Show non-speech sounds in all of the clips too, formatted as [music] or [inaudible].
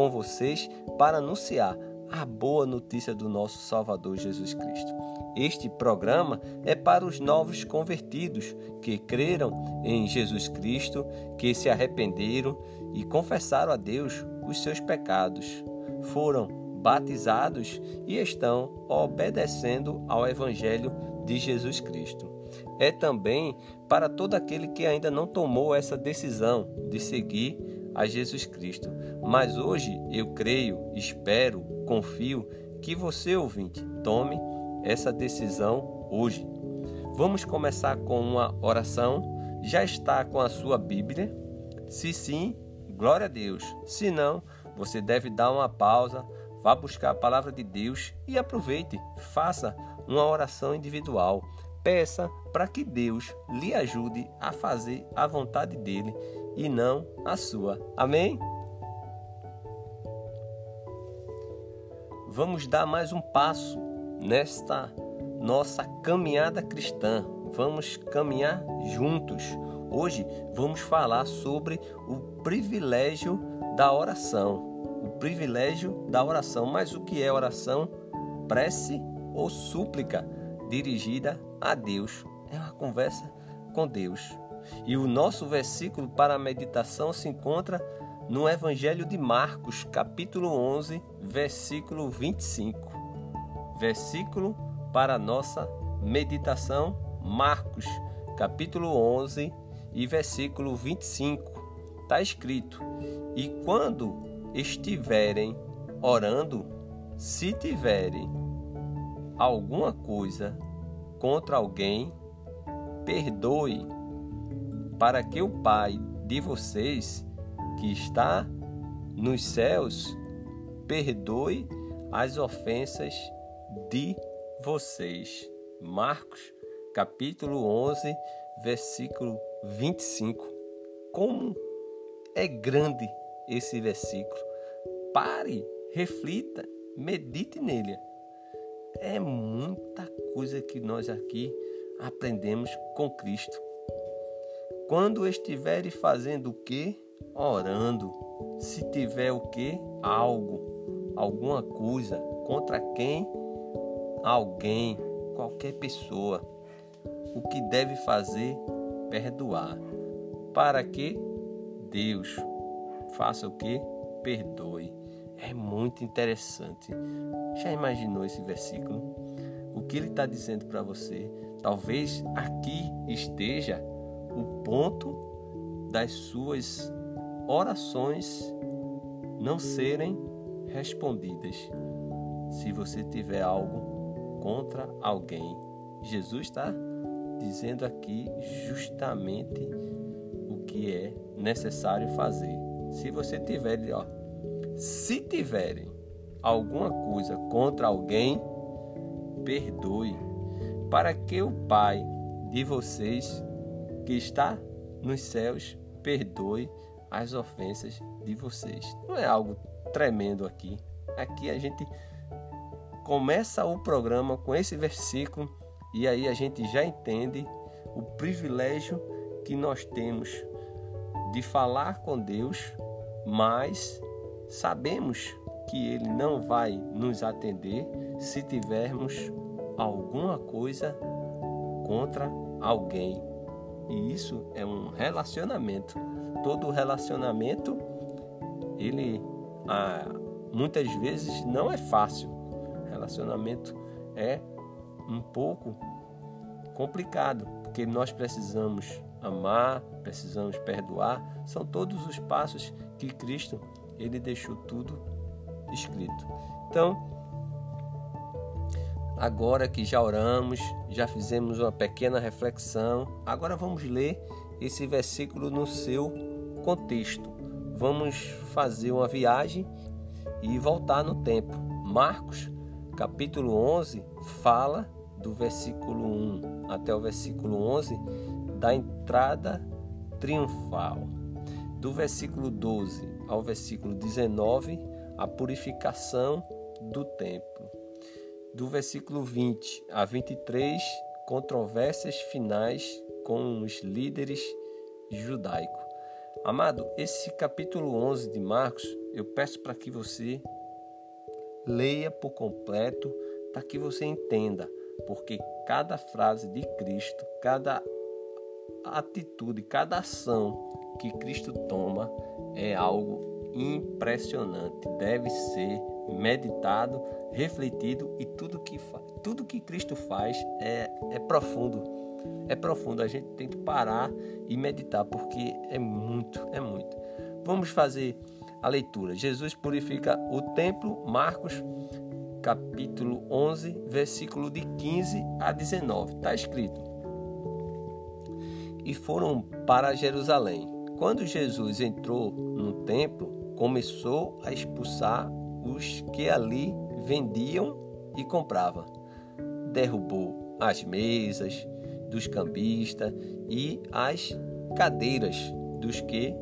com vocês para anunciar a boa notícia do nosso Salvador Jesus Cristo. Este programa é para os novos convertidos que creram em Jesus Cristo, que se arrependeram e confessaram a Deus os seus pecados, foram batizados e estão obedecendo ao Evangelho de Jesus Cristo. É também para todo aquele que ainda não tomou essa decisão de seguir a Jesus Cristo. Mas hoje eu creio, espero, confio que você, ouvinte, tome essa decisão hoje. Vamos começar com uma oração. Já está com a sua Bíblia? Se sim, glória a Deus. Se não, você deve dar uma pausa, vá buscar a palavra de Deus e aproveite, faça uma oração individual. Peça para que Deus lhe ajude a fazer a vontade dele e não a sua. Amém? Vamos dar mais um passo nesta nossa caminhada cristã. Vamos caminhar juntos. Hoje vamos falar sobre o privilégio da oração. O privilégio da oração. Mas o que é oração? Prece ou súplica dirigida a Deus. É uma conversa com Deus. E o nosso versículo para a meditação se encontra no Evangelho de Marcos, capítulo 11, versículo 25. Versículo para nossa meditação, Marcos, capítulo 11 e versículo 25. Está escrito: E quando estiverem orando, se tiverem alguma coisa contra alguém, perdoe para que o Pai de vocês, que está nos céus, perdoe as ofensas de vocês. Marcos, capítulo 11, versículo 25. Como é grande esse versículo. Pare, reflita, medite nele. É muita coisa que nós aqui aprendemos com Cristo. Quando estiveres fazendo o que? Orando. Se tiver o que? Algo, alguma coisa contra quem? Alguém, qualquer pessoa. O que deve fazer? Perdoar. Para que Deus faça o que? Perdoe. É muito interessante. Já imaginou esse versículo? O que ele está dizendo para você? Talvez aqui esteja o ponto das suas orações não serem respondidas. Se você tiver algo contra alguém, Jesus está dizendo aqui justamente o que é necessário fazer. Se você tiver, ó, se tiverem alguma coisa contra alguém, perdoe, para que o Pai de vocês que está nos céus perdoe as ofensas de vocês. Não é algo tremendo aqui. Aqui a gente começa o programa com esse versículo e aí a gente já entende o privilégio que nós temos de falar com Deus, mas sabemos que Ele não vai nos atender se tivermos alguma coisa contra alguém. E isso é um relacionamento. Todo relacionamento, ele ah, muitas vezes não é fácil. Relacionamento é um pouco complicado, porque nós precisamos amar, precisamos perdoar. São todos os passos que Cristo ele deixou tudo escrito. Então, Agora que já oramos, já fizemos uma pequena reflexão, agora vamos ler esse versículo no seu contexto. Vamos fazer uma viagem e voltar no tempo. Marcos, capítulo 11, fala do versículo 1 até o versículo 11 da entrada triunfal. Do versículo 12 ao versículo 19, a purificação do templo. Do versículo 20 a 23, controvérsias finais com os líderes judaicos. Amado, esse capítulo 11 de Marcos, eu peço para que você leia por completo, para que você entenda, porque cada frase de Cristo, cada atitude, cada ação que Cristo toma é algo impressionante, deve ser meditado, refletido e tudo que tudo que Cristo faz é, é profundo é profundo. A gente tem que parar e meditar, porque é muito, é muito. Vamos fazer a leitura. Jesus purifica o templo, Marcos capítulo 11, versículo de 15 a 19. Está escrito: E foram para Jerusalém. Quando Jesus entrou no templo, começou a expulsar os que ali vendiam e compravam. Derrubou as mesas, dos cambistas e as cadeiras dos que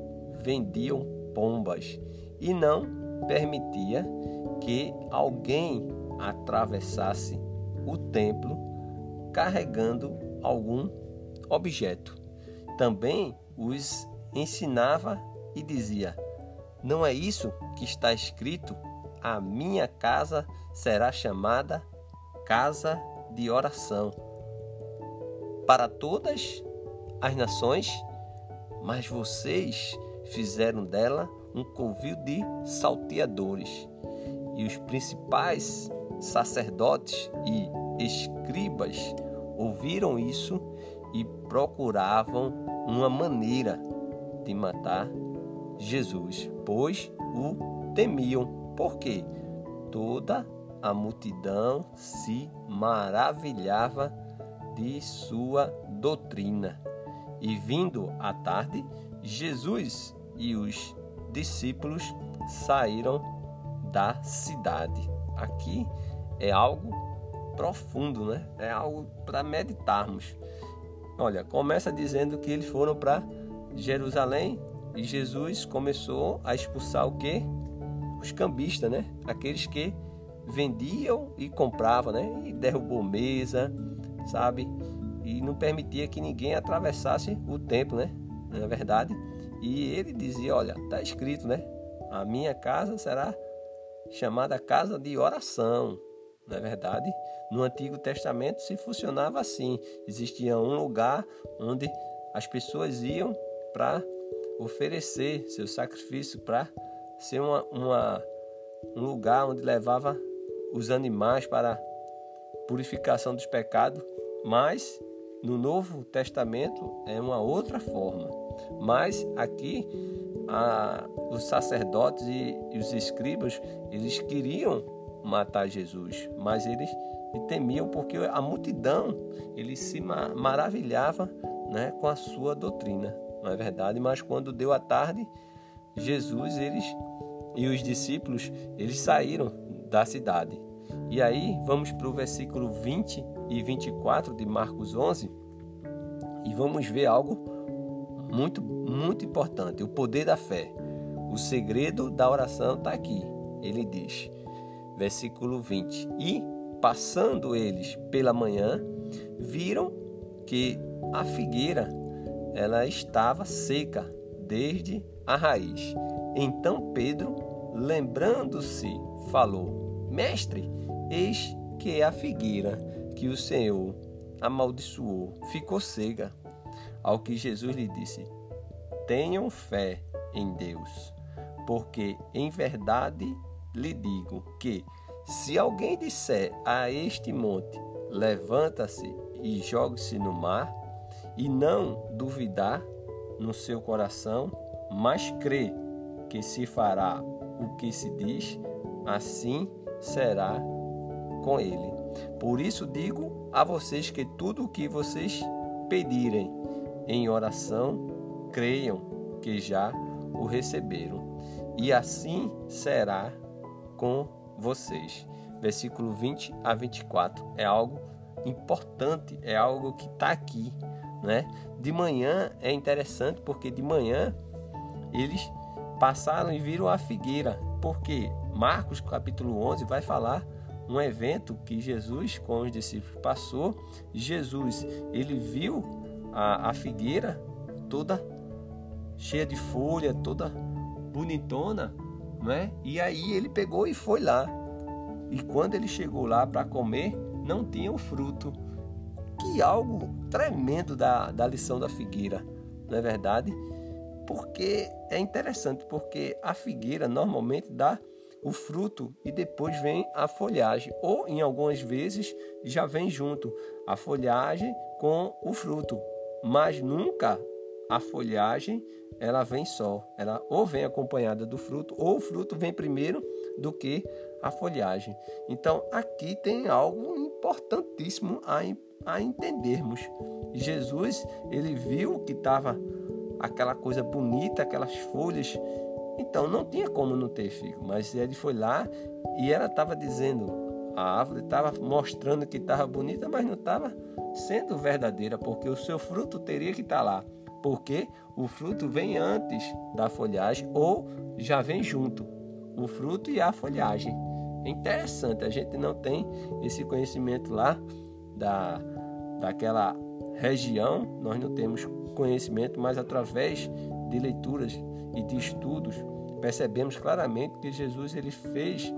vendiam pombas e não permitia que alguém atravessasse o templo carregando algum objeto. Também os ensinava e dizia: Não é isso que está escrito? A minha casa será chamada casa de oração para todas as nações, mas vocês fizeram dela um covil de salteadores. E os principais sacerdotes e escribas ouviram isso e procuravam uma maneira de matar Jesus, pois o temiam, porque toda a multidão se maravilhava de sua doutrina. E vindo à tarde, Jesus e os discípulos saíram da cidade. Aqui é algo profundo, né? É algo para meditarmos. Olha, começa dizendo que eles foram para Jerusalém e Jesus começou a expulsar o que? Os cambistas, né? Aqueles que vendiam e compravam, né? E derrubou mesa, sabe? E não permitia que ninguém atravessasse o templo, né? Na é verdade. E ele dizia: Olha, está escrito, né? A minha casa será chamada casa de oração. Não é verdade? No Antigo Testamento se funcionava assim: existia um lugar onde as pessoas iam para oferecer seu sacrifício, para ser uma, uma, um lugar onde levava os animais para purificação dos pecados mas no Novo Testamento é uma outra forma. Mas aqui a, os sacerdotes e, e, os escribas eles queriam matar Jesus, mas eles temiam porque a multidão ele se maravilhava né, com a sua doutrina, não é verdade? Mas quando deu a tarde, Jesus eles e os discípulos eles saíram da cidade. E aí vamos para o versículo 20 e 24 de Marcos 11 e vamos ver algo muito, muito importante: o poder da fé. O segredo da oração está aqui. Ele diz, versículo 20: E passando eles pela manhã, viram que a figueira ela estava seca desde a raiz. Então Pedro, lembrando-se, falou: Mestre, eis que a figueira que o Senhor amaldiçoou ficou cega. Ao que Jesus lhe disse: Tenham fé em Deus, porque em verdade lhe digo que, se alguém disser a este monte: Levanta-se e jogue-se no mar, e não duvidar no seu coração, mas crê que se fará o que se diz, assim será com ele. Por isso digo a vocês que tudo o que vocês pedirem em oração, creiam que já o receberam, e assim será com vocês. Versículo 20 a 24 é algo importante, é algo que está aqui, né? De manhã é interessante porque de manhã eles passaram e viram a figueira, porque Marcos capítulo 11 vai falar um evento que Jesus com os discípulos passou. Jesus ele viu a, a figueira toda cheia de folha, toda bonitona, não é? E aí ele pegou e foi lá. E quando ele chegou lá para comer, não tinha o fruto. Que algo tremendo da, da lição da figueira, não é verdade? Porque é interessante, porque a figueira normalmente dá o fruto e depois vem a folhagem, ou em algumas vezes já vem junto a folhagem com o fruto, mas nunca a folhagem ela vem só, ela ou vem acompanhada do fruto ou o fruto vem primeiro do que a folhagem. Então aqui tem algo importantíssimo a, a entendermos. Jesus ele viu que estava aquela coisa bonita, aquelas folhas então não tinha como não ter figo, mas ele foi lá e ela estava dizendo, a árvore estava mostrando que estava bonita, mas não estava sendo verdadeira, porque o seu fruto teria que estar tá lá, porque o fruto vem antes da folhagem ou já vem junto, o fruto e a folhagem. É interessante, a gente não tem esse conhecimento lá da, daquela região, nós não temos conhecimento, mas através de leituras e de estudos, percebemos claramente que Jesus ele fez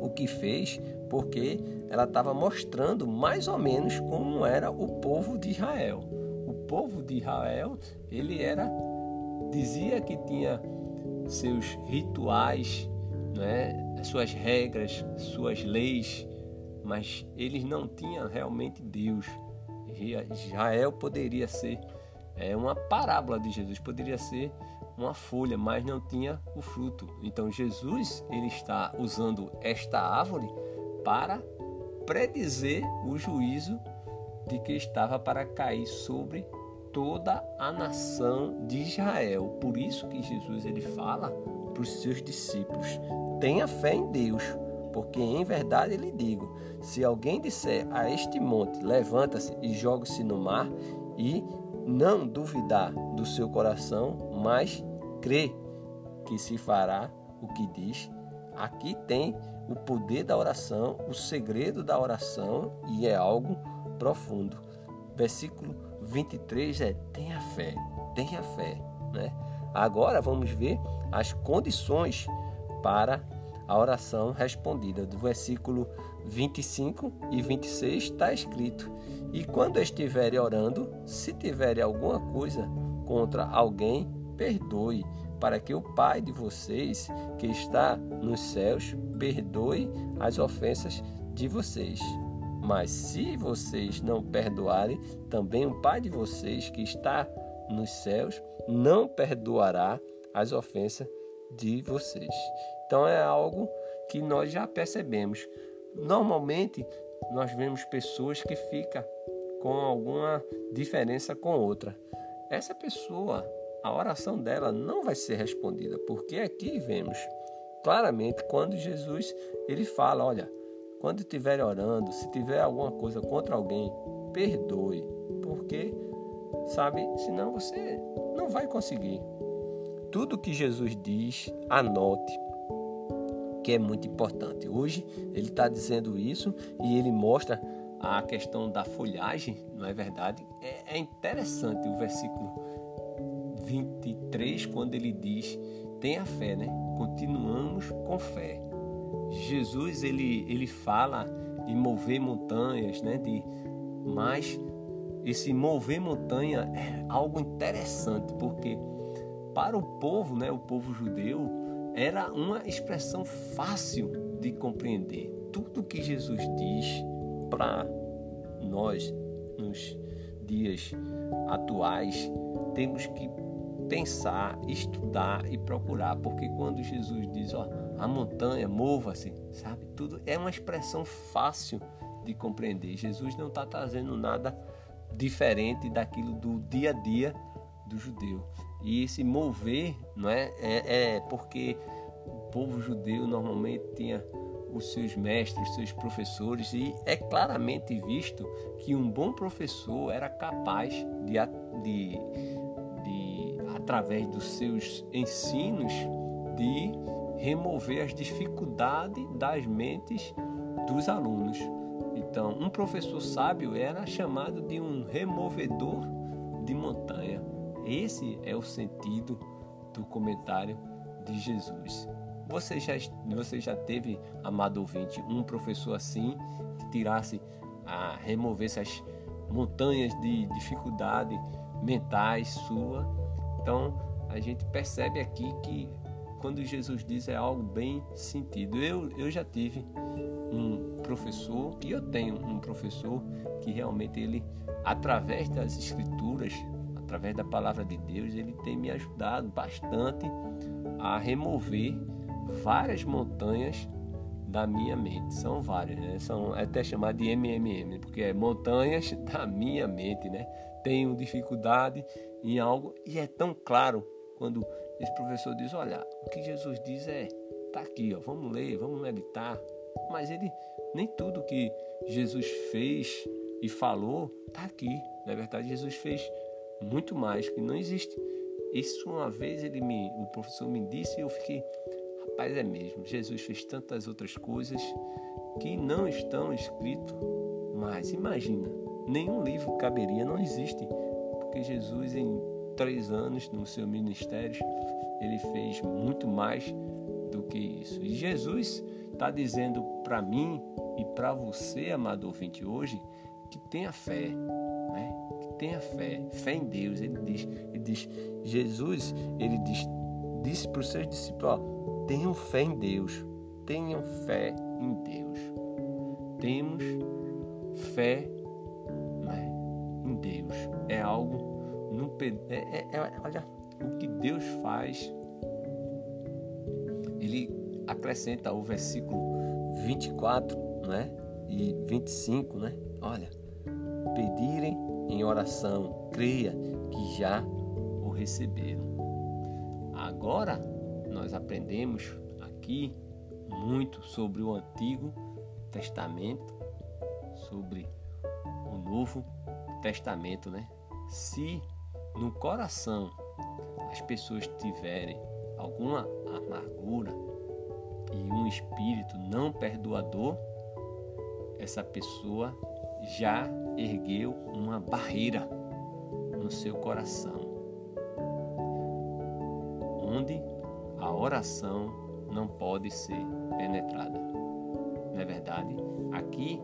o que fez porque ela estava mostrando mais ou menos como era o povo de Israel. O povo de Israel, ele era dizia que tinha seus rituais, né, suas regras, suas leis, mas eles não tinham realmente Deus. Israel poderia ser é uma parábola de Jesus, poderia ser uma folha, mas não tinha o fruto. Então Jesus ele está usando esta árvore para predizer o juízo de que estava para cair sobre toda a nação de Israel. Por isso que Jesus ele fala para os seus discípulos: tenha fé em Deus, porque em verdade lhe digo: se alguém disser a este monte, levanta-se e joga-se no mar, e não duvidar do seu coração, mas crê que se fará o que diz. Aqui tem o poder da oração, o segredo da oração e é algo profundo. Versículo 23 é: tenha fé, tenha fé. Né? Agora vamos ver as condições para a oração respondida. Do versículo 25 e 26 está escrito: E quando estiverem orando, se tiverem alguma coisa contra alguém, perdoe, para que o Pai de vocês, que está nos céus, perdoe as ofensas de vocês. Mas se vocês não perdoarem, também o Pai de vocês, que está nos céus, não perdoará as ofensas de vocês. Então é algo que nós já percebemos. Normalmente nós vemos pessoas que ficam com alguma diferença com outra. Essa pessoa, a oração dela não vai ser respondida, porque aqui vemos claramente quando Jesus ele fala, olha, quando estiver orando, se tiver alguma coisa contra alguém, perdoe, porque sabe, senão você não vai conseguir. Tudo que Jesus diz, anote, que é muito importante. Hoje ele está dizendo isso e ele mostra a questão da folhagem, não é verdade? É, é interessante o versículo 23, quando ele diz: tenha fé, né? Continuamos com fé. Jesus ele, ele fala em mover montanhas, né? De, mas esse mover montanha é algo interessante, porque para o povo, né, o povo judeu, era uma expressão fácil de compreender. Tudo que Jesus diz para nós nos dias atuais, temos que pensar, estudar e procurar, porque quando Jesus diz, ó, a montanha mova-se, sabe? Tudo é uma expressão fácil de compreender. Jesus não está trazendo nada diferente daquilo do dia a dia do judeu. E esse mover, não é? É, é porque o povo judeu normalmente tinha os seus mestres, seus professores, e é claramente visto que um bom professor era capaz de, de, de através dos seus ensinos, de remover as dificuldades das mentes dos alunos. Então, um professor sábio era chamado de um removedor de montanha. Esse é o sentido do comentário de Jesus. Você já, você já teve, amado ouvinte, um professor assim que tirasse, a removesse as montanhas de dificuldade mentais sua? Então, a gente percebe aqui que quando Jesus diz é algo bem sentido. Eu, eu já tive um professor, e eu tenho um professor que realmente ele, através das escrituras, através da palavra de Deus, ele tem me ajudado bastante a remover várias montanhas da minha mente. São várias, né? São até chamado de MMM, porque é montanhas [laughs] da minha mente, né? Tenho dificuldade em algo e é tão claro quando esse professor diz: Olha, o que Jesus diz é, tá aqui, ó, vamos ler, vamos meditar. Mas ele, nem tudo que Jesus fez e falou tá aqui. Na verdade, Jesus fez muito mais que não existe. Isso uma vez ele me, o professor me disse e eu fiquei, rapaz, é mesmo. Jesus fez tantas outras coisas que não estão escritas. Mas imagina, nenhum livro caberia, não existe, porque Jesus em três anos no seu ministério ele fez muito mais do que isso. E Jesus está dizendo para mim e para você, amado ouvinte, hoje, que tenha fé, né? Tenha fé, fé em Deus. Ele diz, ele diz Jesus, ele diz, disse para os seus discípulos, ó, tenham fé em Deus, tenham fé em Deus. Temos fé né, em Deus. É algo, não, é, é, é, olha, o que Deus faz, ele acrescenta o versículo 24 né, e 25, né? Olha, oração, creia que já o receberam. Agora nós aprendemos aqui muito sobre o Antigo Testamento, sobre o Novo Testamento, né? Se no coração as pessoas tiverem alguma amargura e um espírito não perdoador, essa pessoa já ergueu uma barreira no seu coração, onde a oração não pode ser penetrada. Não é verdade? Aqui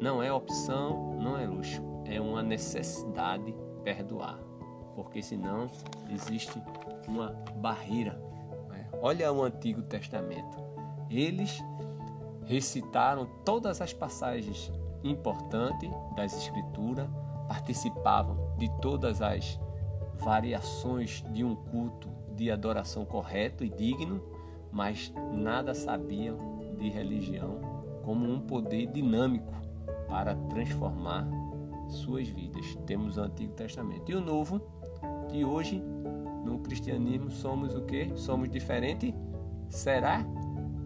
não é opção, não é luxo, é uma necessidade perdoar porque senão existe uma barreira. Né? Olha o Antigo Testamento. Eles recitaram todas as passagens importantes das Escrituras, participavam de todas as variações de um culto de adoração correto e digno, mas nada sabiam de religião como um poder dinâmico para transformar suas vidas. Temos o Antigo Testamento e o Novo que hoje no cristianismo somos o que? Somos diferente? Será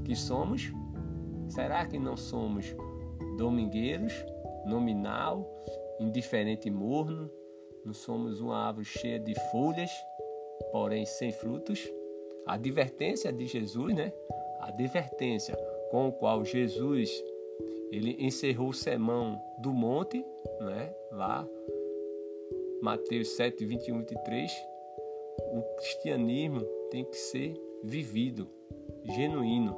que somos? Será que não somos domingueiros, nominal, indiferente e morno? Não somos uma árvore cheia de folhas, porém sem frutos? A advertência de Jesus, né? A advertência com o qual Jesus ele encerrou o sermão do monte, né? Lá Mateus 7, 21 e 23, o cristianismo tem que ser vivido, genuíno.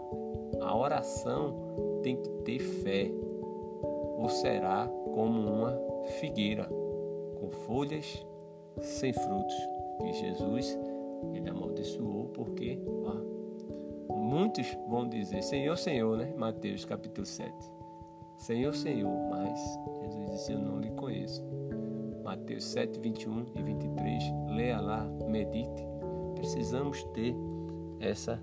A oração tem que ter fé, ou será como uma figueira com folhas sem frutos, que Jesus ele amaldiçoou porque ó, muitos vão dizer Senhor, Senhor, né? Mateus capítulo 7. Senhor, Senhor, mas Jesus disse eu não lhe conheço. Mateus 7, 21 e 23. Leia lá, medite. Precisamos ter essa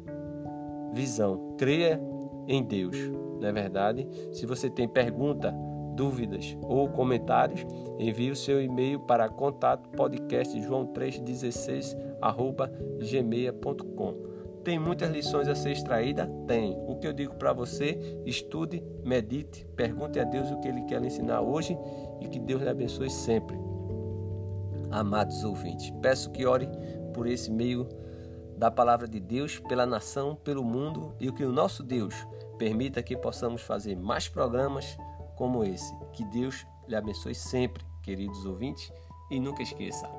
visão. Creia em Deus, não é verdade? Se você tem pergunta, dúvidas ou comentários, envie o seu e-mail para contato podcast joão316 gmail.com. Tem muitas lições a ser extraída? Tem. O que eu digo para você, estude, medite, pergunte a Deus o que Ele quer lhe ensinar hoje e que Deus lhe abençoe sempre. Amados ouvintes, peço que ore por esse meio da palavra de Deus, pela nação, pelo mundo e que o nosso Deus permita que possamos fazer mais programas como esse. Que Deus lhe abençoe sempre, queridos ouvintes, e nunca esqueça: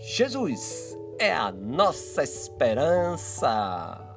Jesus é a nossa esperança.